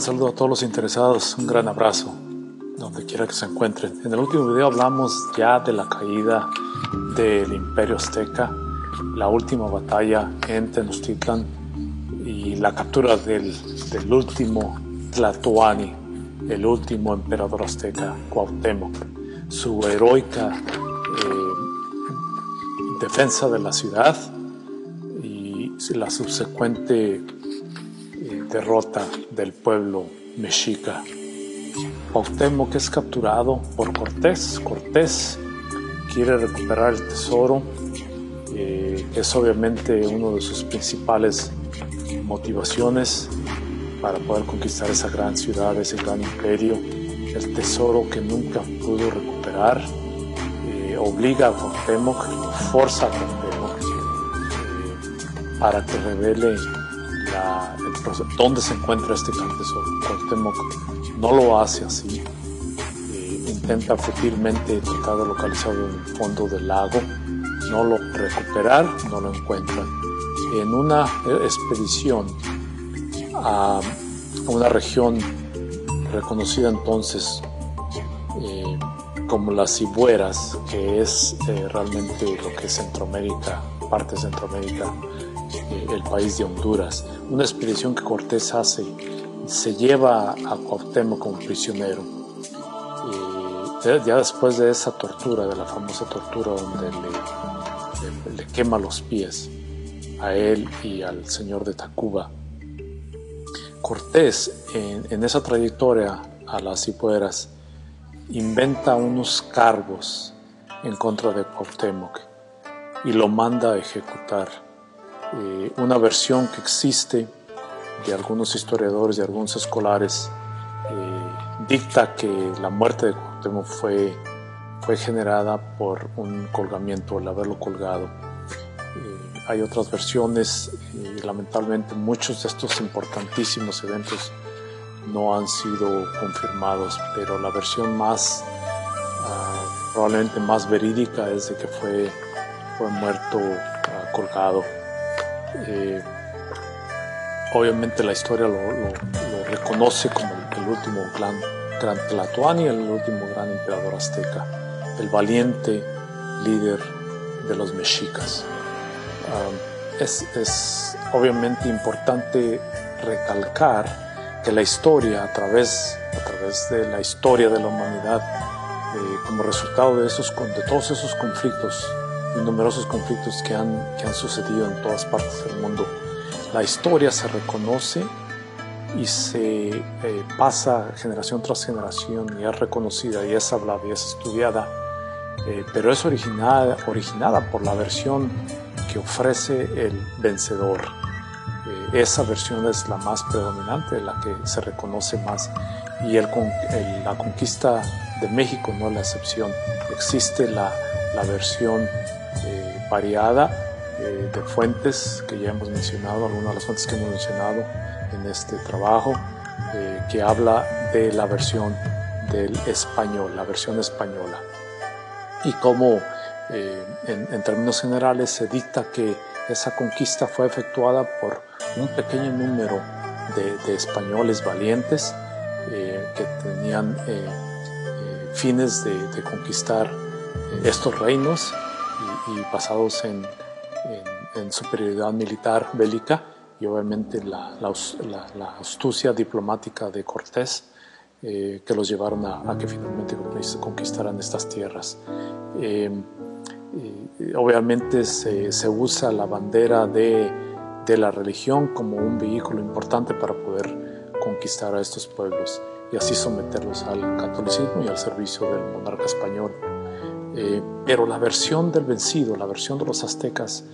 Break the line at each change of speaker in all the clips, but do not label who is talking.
gran saludo a todos los interesados, un gran abrazo, donde quiera que se encuentren. En el último video hablamos ya de la caída del Imperio Azteca, la última batalla en Tenochtitlan y la captura del, del último Tlatoani, el último emperador azteca, Cuauhtémoc, su heroica eh, defensa de la ciudad y la subsecuente derrota del pueblo mexica. Cuauhtémoc es capturado por Cortés. Cortés quiere recuperar el tesoro, eh, es obviamente uno de sus principales motivaciones para poder conquistar esa gran ciudad, ese gran imperio, el tesoro que nunca pudo recuperar, eh, obliga a Cuauhtémoc, forza a Cuauhtémoc eh, para que revele la, dónde se encuentra este gran tesoro. Cuauhtémoc no lo hace así, eh, intenta fútilmente tratar de localizarlo en el fondo del lago, no lo recuperar, no lo encuentra. En una expedición a, una región reconocida entonces eh, como las Cibueras, que es eh, realmente lo que es Centroamérica, parte de Centroamérica, el país de Honduras. Una expedición que Cortés hace, se lleva a Cuauhtémoc como prisionero. ya después de esa tortura, de la famosa tortura donde le, le quema los pies a él y al señor de Tacuba, Cortés, en, esa trayectoria a las Cipueras, inventa unos cargos en contra de Cuauhtémoc y lo manda a ejecutar. Eh, una versión que existe de algunos historiadores, de algunos escolares, eh, dicta que la muerte de Cuauhtémoc fue, fue generada por un colgamiento, el haberlo colgado. Eh, hay otras versiones y lamentablemente muchos de estos importantísimos eventos no han sido confirmados, pero la versión más, uh, probablemente más verídica es de que fue, fue muerto uh, colgado. Eh, obviamente la historia lo, reconoce como el, último gran, gran Tlatoani, el último gran emperador azteca, el valiente líder de los mexicas. Es, es, obviamente importante recalcar que la historia, a través, a través de la historia de la humanidad, eh, como resultado de, esos, de todos esos conflictos y numerosos conflictos que han, que han sucedido en todas partes del mundo, la historia se reconoce y se eh, pasa generación tras generación y es reconocida y es hablada y es estudiada, eh, pero es originada, originada por la versión que ofrece el vencedor. Eh, esa versión es la más predominante, la que se reconoce más y el, la conquista de México no es la excepción. Existe la, la versión eh, variada eh, de fuentes que ya hemos mencionado, algunas de las fuentes que hemos mencionado en este trabajo, que habla de la versión del español, la versión española. Y cómo eh, en, términos generales se dicta que esa conquista fue efectuada por un pequeño número de, españoles valientes eh, que tenían eh, fines de, conquistar estos reinos y, basados en, superioridad militar bélica y obviamente la, astucia diplomática de Cortés que los llevaron a, que finalmente conquistaran estas tierras obviamente se, se, usa la bandera de, de, la religión como un vehículo importante para poder conquistar a estos pueblos y así someterlos al catolicismo y al servicio del monarca español. Eh, pero la versión del vencido, la versión de los aztecas,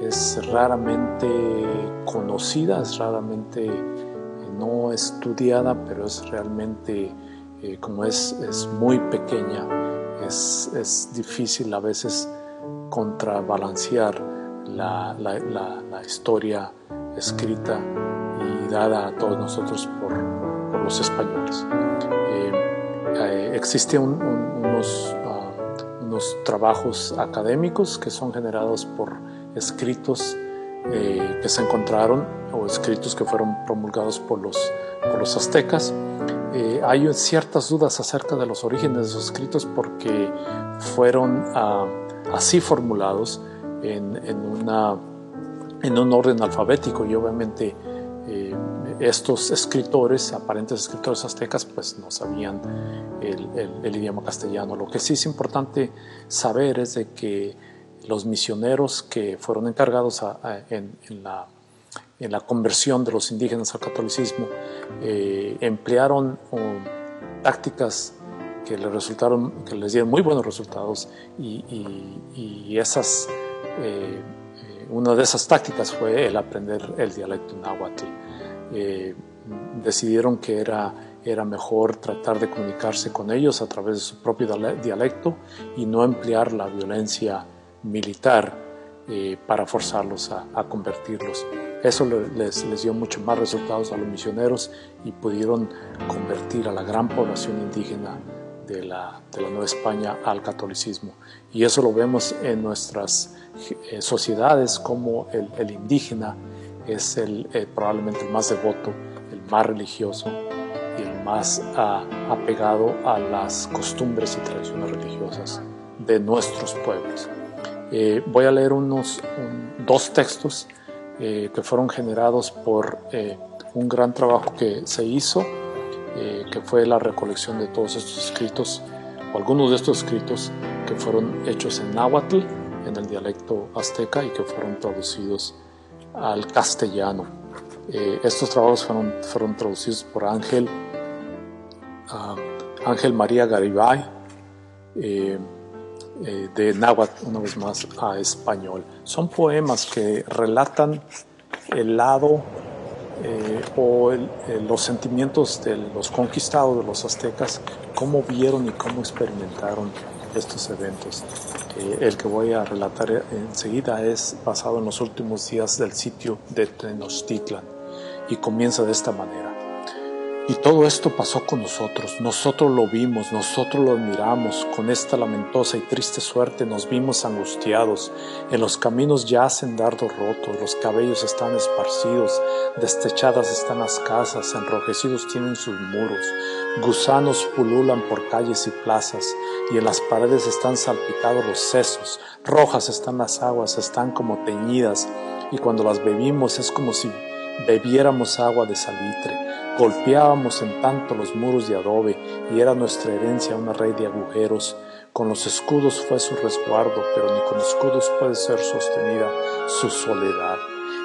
es raramente conocida, es raramente eh, no estudiada, pero es realmente, eh, como es, es muy pequeña, es, es difícil a veces contrabalancear la, la, historia escrita y dada a todos nosotros por, los españoles. Eh, eh, existen unos, trabajos académicos que son generados por escritos eh, que se encontraron o escritos que fueron promulgados por los por los aztecas. Eh, hay ciertas dudas acerca de los orígenes de esos escritos porque fueron ah, así formulados en, en, una, en, un orden alfabético y obviamente estos escritores, aparentes escritores aztecas, pues no sabían el, idioma castellano. Lo que sí es importante saber es de que los misioneros que fueron encargados en, la, conversión de los indígenas al catolicismo eh, emplearon tácticas que les resultaron, que les dieron muy buenos resultados y, y, esas, eh, eh, una de esas tácticas fue el aprender el dialecto náhuatl. Eh, decidieron que era, era mejor tratar de comunicarse con ellos a través de su propio dialecto y no emplear la violencia militar para forzarlos a, convertirlos. Eso les, dio mucho más resultados a los misioneros y pudieron convertir a la gran población indígena de la, de la, Nueva España al catolicismo. Y eso lo vemos en nuestras eh, sociedades como el, indígena es el, eh, probablemente el más devoto, el más religioso y el más ah, apegado a las costumbres y tradiciones religiosas de nuestros pueblos. Eh, voy a leer unos dos textos que fueron generados por un gran trabajo que se hizo eh, que fue la recolección de todos estos escritos, o algunos de estos escritos que fueron hechos en náhuatl, en el dialecto azteca, y que fueron traducidos al castellano. Eh, estos trabajos fueron, fueron traducidos por Ángel, uh, Ángel María Garibay, eh, de náhuatl, una vez más, a español. Son poemas que relatan el lado eh, o eh, los sentimientos de los conquistados, de los aztecas, cómo vieron y cómo experimentaron estos eventos. Eh, el que voy a relatar enseguida es basado en los últimos días del sitio de Tenochtitlan y comienza de esta manera. Y todo esto pasó con nosotros, nosotros lo vimos, nosotros lo admiramos, con esta lamentosa y triste suerte nos vimos angustiados, en los caminos yacen dardos rotos, los cabellos están esparcidos, destechadas están las casas, enrojecidos tienen sus muros, gusanos pululan por calles y plazas, y en las paredes están salpicados los sesos, rojas están las aguas, están como teñidas, y cuando las bebimos es como si bebiéramos agua de salitre Golpeábamos en tanto los muros de adobe y era nuestra herencia una red de agujeros. Con los escudos fue su resguardo, pero ni con escudos puede ser sostenida su soledad.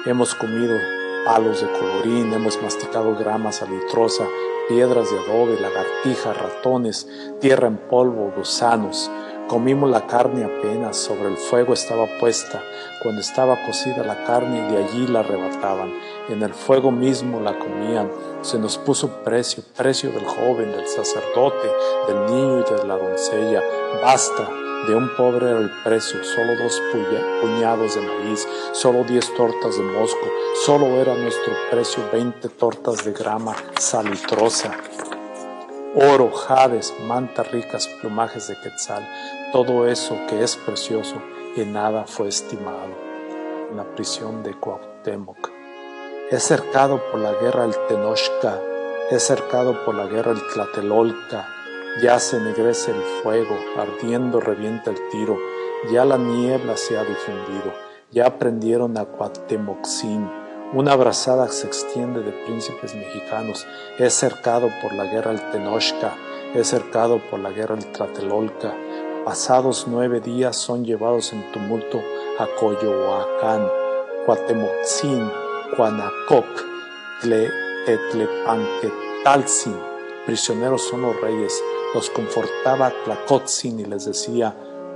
Hemos comido palos de colorín, hemos masticado grama salitrosa, piedras de adobe, lagartijas, ratones, tierra en polvo, gusanos. Comimos la carne apenas, sobre el fuego estaba puesta, cuando estaba cocida la carne de allí la arrebataban, en el fuego mismo la comían, se nos puso precio, precio del joven, del sacerdote, del niño y de la doncella, basta, de un pobre era el precio, solo dos puñados de maíz, solo diez tortas de mosco, solo era nuestro precio veinte tortas de grama salitrosa oro, jades, mantas ricas, plumajes de quetzal, todo eso que es precioso, en nada fue estimado. En la prisión de Cuauhtémoc. Es cercado por la guerra el Tenochca, es cercado por la guerra el Tlatelolca, ya se ennegrece el fuego, ardiendo revienta el tiro, ya la niebla se ha difundido, ya prendieron a Cuauhtémoczin, una abrazada se extiende de príncipes mexicanos, es cercado por la guerra el Tenochca, es cercado por la guerra el Tlatelolca, pasados nueve días son llevados en tumulto a Coyoacán, Cuatemotzin, Cuanacoc, Tetlepanquetalzin. Prisioneros son los reyes. Los confortaba Tlacotzin y les decía,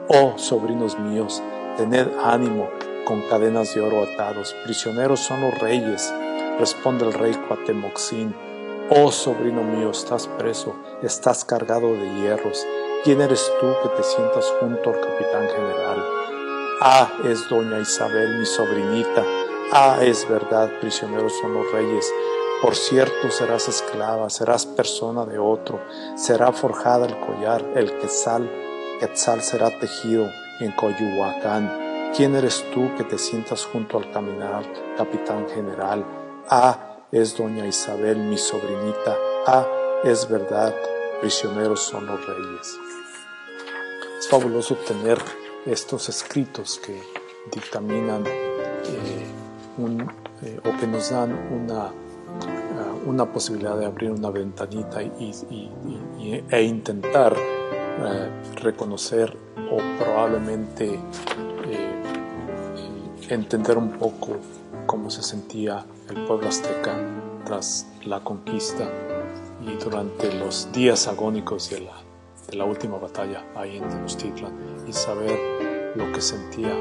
oh sobrinos míos, tened ánimo, con cadenas de oro atados. Prisioneros son los reyes. Responde el rey Cuatemoxin, oh sobrino mío, estás preso, estás cargado de hierros ¿Quién eres tú que te sientas junto al capitán general? Ah, es doña Isabel, mi sobrinita. Ah, es verdad, prisioneros son los reyes. Por cierto, serás esclava, serás persona de otro, será forjada el collar, el quetzal, quetzal será tejido en Coyuhuacán. ¿Quién eres tú que te sientas junto al caminar, capitán general? Ah, es doña Isabel, mi sobrinita. Ah, es verdad, prisioneros son los reyes. Es fabuloso tener estos escritos que dictaminan eh, eh, o que nos dan una, una posibilidad de abrir una ventanita y, e intentar uh, reconocer o probablemente eh, entender un poco cómo se sentía el pueblo azteca tras la conquista y durante los días agónicos de la, de la última batalla ahí en Tenochtitlan y saber lo que sentía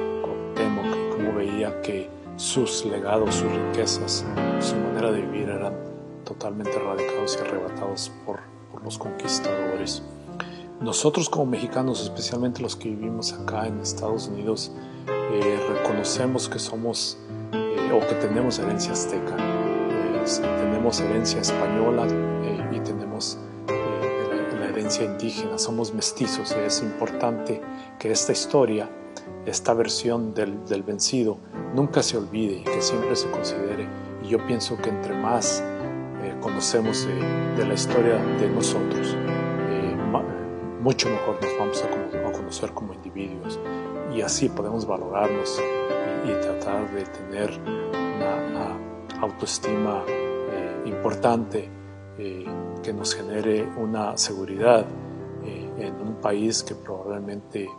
cómo veía que sus legados, sus riquezas, su manera de vivir eran totalmente erradicados y arrebatados por, por los conquistadores. Nosotros como mexicanos, especialmente los que vivimos acá en Estados Unidos, eh, reconocemos que somos eh, o que tenemos herencia azteca, eh, tenemos herencia española y tenemos la, la, herencia indígena, somos mestizos es importante que esta historia, esta versión del, del vencido, nunca se olvide y que siempre se considere. Y yo pienso que entre más conocemos de, de, la historia de nosotros, mucho mejor nos vamos a, conocer como individuos. Y así podemos valorarnos y, tratar de tener una, autoestima eh, importante eh, que nos genere una seguridad eh, en un país que probablemente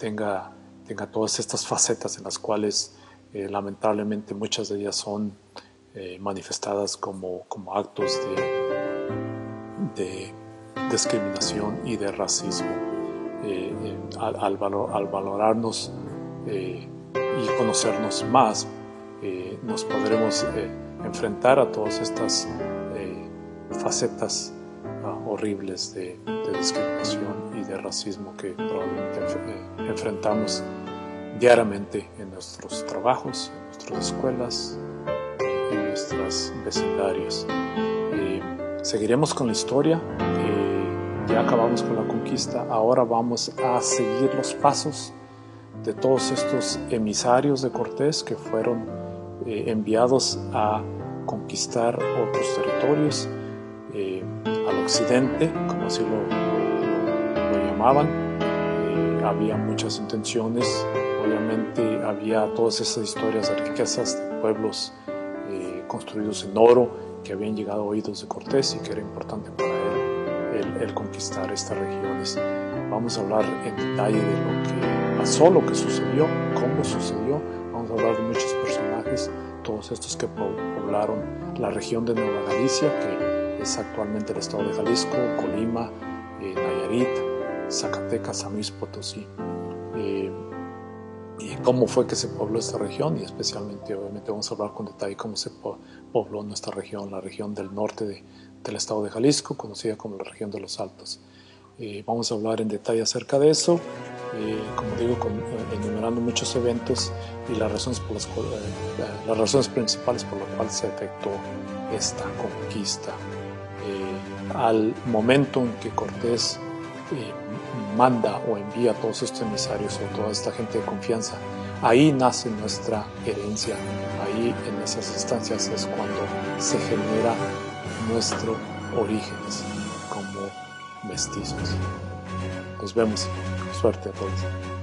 tenga, tenga todas estas facetas en las cuales lamentablemente muchas de ellas son manifestadas como, como actos de, de discriminación y de racismo. Eh, eh, al, valorarnos eh, y conocernos más, nos podremos enfrentar a todas estas facetas ah, horribles de, discriminación y de racismo que probablemente enfrentamos diariamente en nuestros trabajos, en nuestras escuelas, en nuestros vecindarios. seguiremos con la historia ya acabamos con la conquista, ahora vamos a seguir los pasos de todos estos emisarios de Cortés que fueron eh, enviados a conquistar otros territorios eh, al occidente, como así lo, llamaban. Eh, había muchas intenciones, obviamente había todas esas historias de riquezas de pueblos construidos en oro que habían llegado a oídos de Cortés y que era importante para el, conquistar estas regiones. Vamos a hablar en detalle de lo que pasó, lo que sucedió, cómo sucedió. Vamos a hablar de muchos personajes, todos estos que poblaron la región de Nueva Galicia, que es actualmente el estado de Jalisco, Colima, eh, Nayarit, Zacatecas, San Luis Potosí. Eh, cómo fue que se pobló esta región y especialmente obviamente vamos a hablar con detalle cómo se pobló nuestra región, la región del norte de, del estado de Jalisco, conocida como la región de los Altos. Eh, vamos a hablar en detalle acerca de eso, eh, como digo, con, eh, enumerando muchos eventos y las razones, por las, las razones principales por las cuales se efectuó esta conquista. al momento en que Cortés manda o envía a todos estos emisarios o toda esta gente de confianza, ahí nace nuestra herencia, ahí en esas instancias es cuando se genera nuestros orígenes como mestizos. Nos vemos. Suerte a todos.